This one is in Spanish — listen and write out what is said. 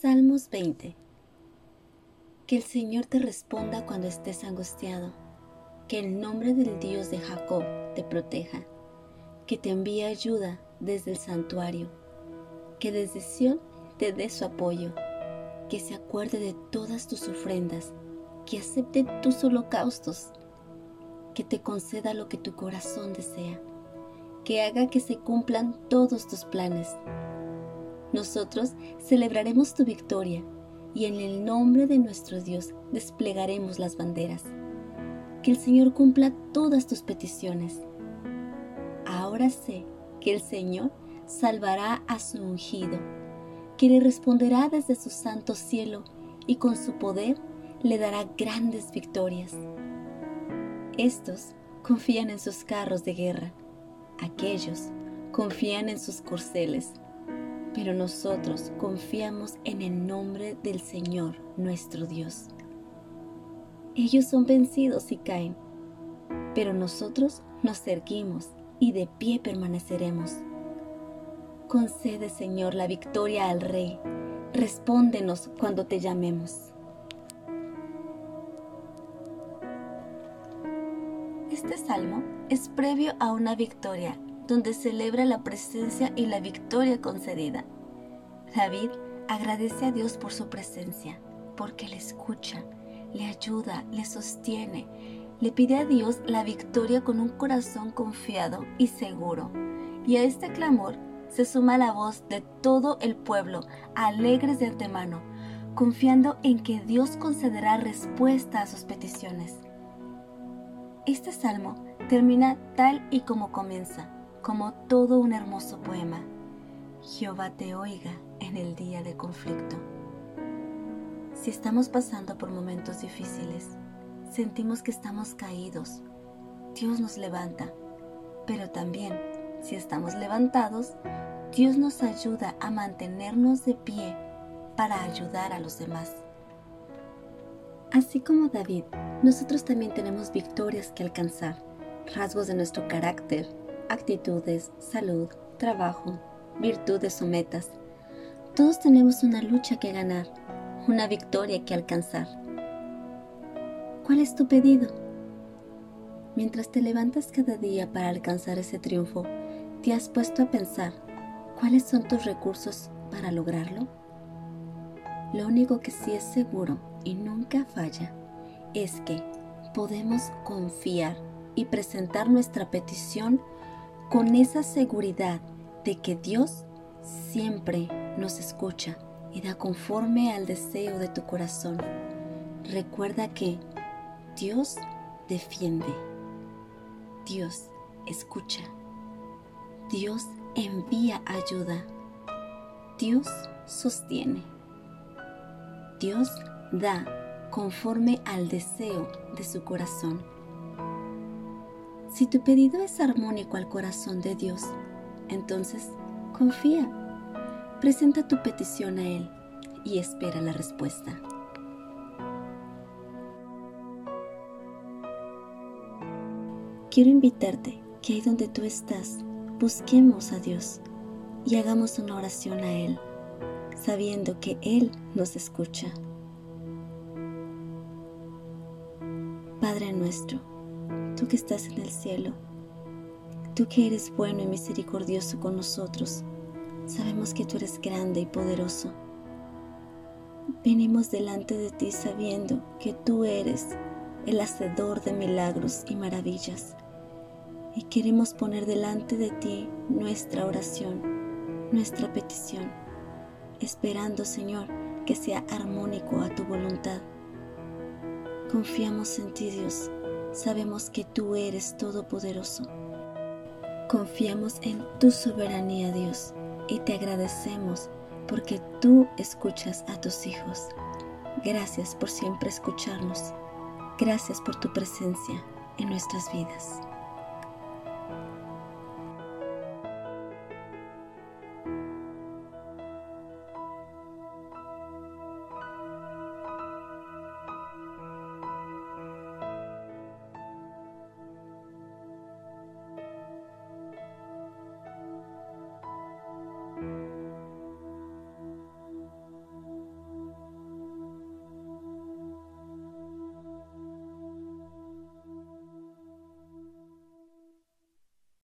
Salmos 20 Que el Señor te responda cuando estés angustiado, que el nombre del Dios de Jacob te proteja, que te envíe ayuda desde el santuario, que desde Sión te dé su apoyo, que se acuerde de todas tus ofrendas, que acepte tus holocaustos, que te conceda lo que tu corazón desea, que haga que se cumplan todos tus planes nosotros celebraremos tu victoria y en el nombre de nuestro Dios desplegaremos las banderas. Que el Señor cumpla todas tus peticiones. Ahora sé que el Señor salvará a su ungido, que le responderá desde su santo cielo y con su poder le dará grandes victorias. Estos confían en sus carros de guerra, aquellos confían en sus corceles pero nosotros confiamos en el nombre del Señor nuestro Dios. Ellos son vencidos y caen, pero nosotros nos erguimos y de pie permaneceremos. Concede, Señor, la victoria al Rey. Respóndenos cuando te llamemos. Este salmo es previo a una victoria donde celebra la presencia y la victoria concedida. David agradece a Dios por su presencia, porque le escucha, le ayuda, le sostiene, le pide a Dios la victoria con un corazón confiado y seguro. Y a este clamor se suma la voz de todo el pueblo, alegres de antemano, confiando en que Dios concederá respuesta a sus peticiones. Este salmo termina tal y como comienza como todo un hermoso poema. Jehová te oiga en el día de conflicto. Si estamos pasando por momentos difíciles, sentimos que estamos caídos, Dios nos levanta, pero también si estamos levantados, Dios nos ayuda a mantenernos de pie para ayudar a los demás. Así como David, nosotros también tenemos victorias que alcanzar, rasgos de nuestro carácter, actitudes, salud, trabajo, virtudes o metas. Todos tenemos una lucha que ganar, una victoria que alcanzar. ¿Cuál es tu pedido? Mientras te levantas cada día para alcanzar ese triunfo, ¿te has puesto a pensar cuáles son tus recursos para lograrlo? Lo único que sí es seguro y nunca falla es que podemos confiar y presentar nuestra petición con esa seguridad de que Dios siempre nos escucha y da conforme al deseo de tu corazón. Recuerda que Dios defiende, Dios escucha, Dios envía ayuda, Dios sostiene, Dios da conforme al deseo de su corazón. Si tu pedido es armónico al corazón de Dios, entonces confía, presenta tu petición a Él y espera la respuesta. Quiero invitarte que ahí donde tú estás, busquemos a Dios y hagamos una oración a Él, sabiendo que Él nos escucha. Padre nuestro, tú que estás en el cielo, tú que eres bueno y misericordioso con nosotros, sabemos que tú eres grande y poderoso. Venimos delante de ti sabiendo que tú eres el hacedor de milagros y maravillas. Y queremos poner delante de ti nuestra oración, nuestra petición, esperando, Señor, que sea armónico a tu voluntad. Confiamos en ti, Dios, sabemos que tú eres todopoderoso. Confiamos en tu soberanía, Dios, y te agradecemos porque tú escuchas a tus hijos. Gracias por siempre escucharnos. Gracias por tu presencia en nuestras vidas.